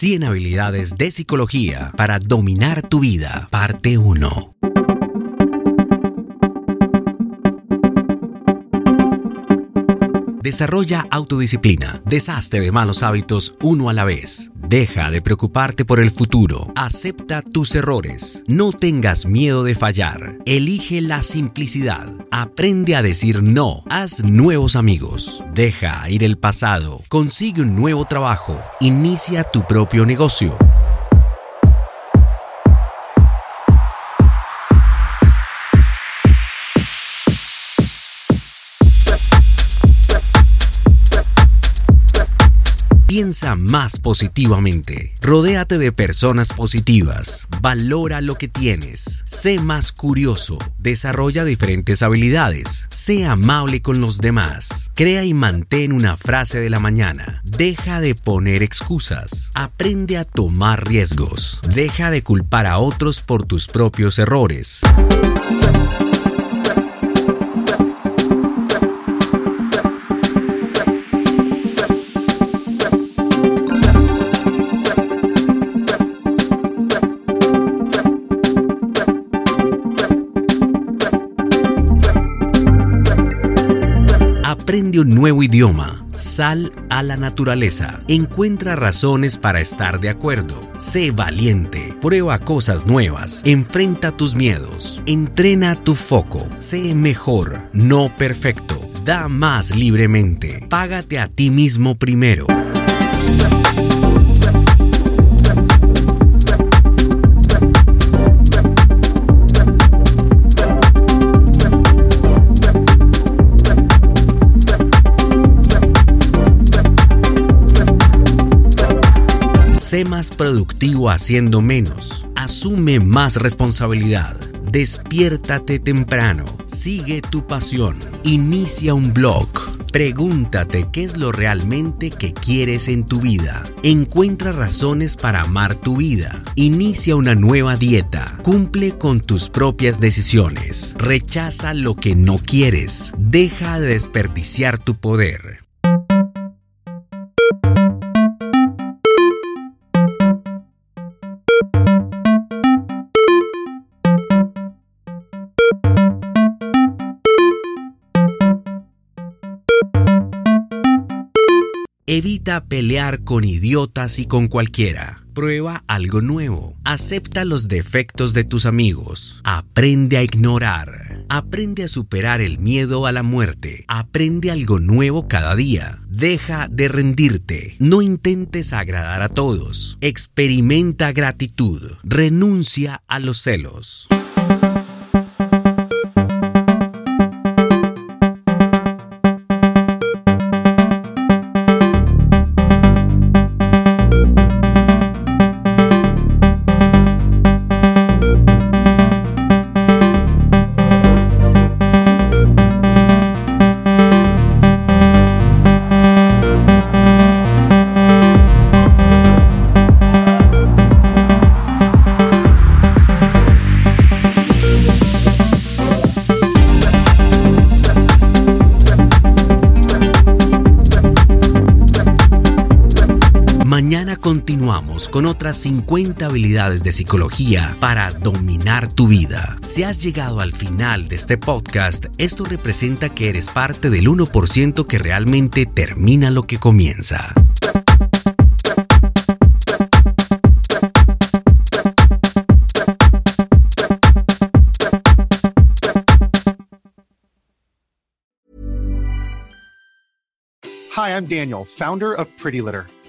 Cien habilidades de psicología para dominar tu vida, parte 1. Desarrolla autodisciplina, deshazte de malos hábitos uno a la vez. Deja de preocuparte por el futuro. Acepta tus errores. No tengas miedo de fallar. Elige la simplicidad. Aprende a decir no. Haz nuevos amigos. Deja ir el pasado. Consigue un nuevo trabajo. Inicia tu propio negocio. Piensa más positivamente. Rodéate de personas positivas. Valora lo que tienes. Sé más curioso. Desarrolla diferentes habilidades. Sé amable con los demás. Crea y mantén una frase de la mañana. Deja de poner excusas. Aprende a tomar riesgos. Deja de culpar a otros por tus propios errores. Aprende un nuevo idioma. Sal a la naturaleza. Encuentra razones para estar de acuerdo. Sé valiente. Prueba cosas nuevas. Enfrenta tus miedos. Entrena tu foco. Sé mejor, no perfecto. Da más libremente. Págate a ti mismo primero. Sé más productivo haciendo menos. Asume más responsabilidad. Despiértate temprano. Sigue tu pasión. Inicia un blog. Pregúntate qué es lo realmente que quieres en tu vida. Encuentra razones para amar tu vida. Inicia una nueva dieta. Cumple con tus propias decisiones. Rechaza lo que no quieres. Deja de desperdiciar tu poder. Evita pelear con idiotas y con cualquiera. Prueba algo nuevo. Acepta los defectos de tus amigos. Aprende a ignorar. Aprende a superar el miedo a la muerte. Aprende algo nuevo cada día. Deja de rendirte. No intentes agradar a todos. Experimenta gratitud. Renuncia a los celos. Continuamos con otras 50 habilidades de psicología para dominar tu vida. Si has llegado al final de este podcast, esto representa que eres parte del 1% que realmente termina lo que comienza. Hi, I'm Daniel, founder of Pretty Litter.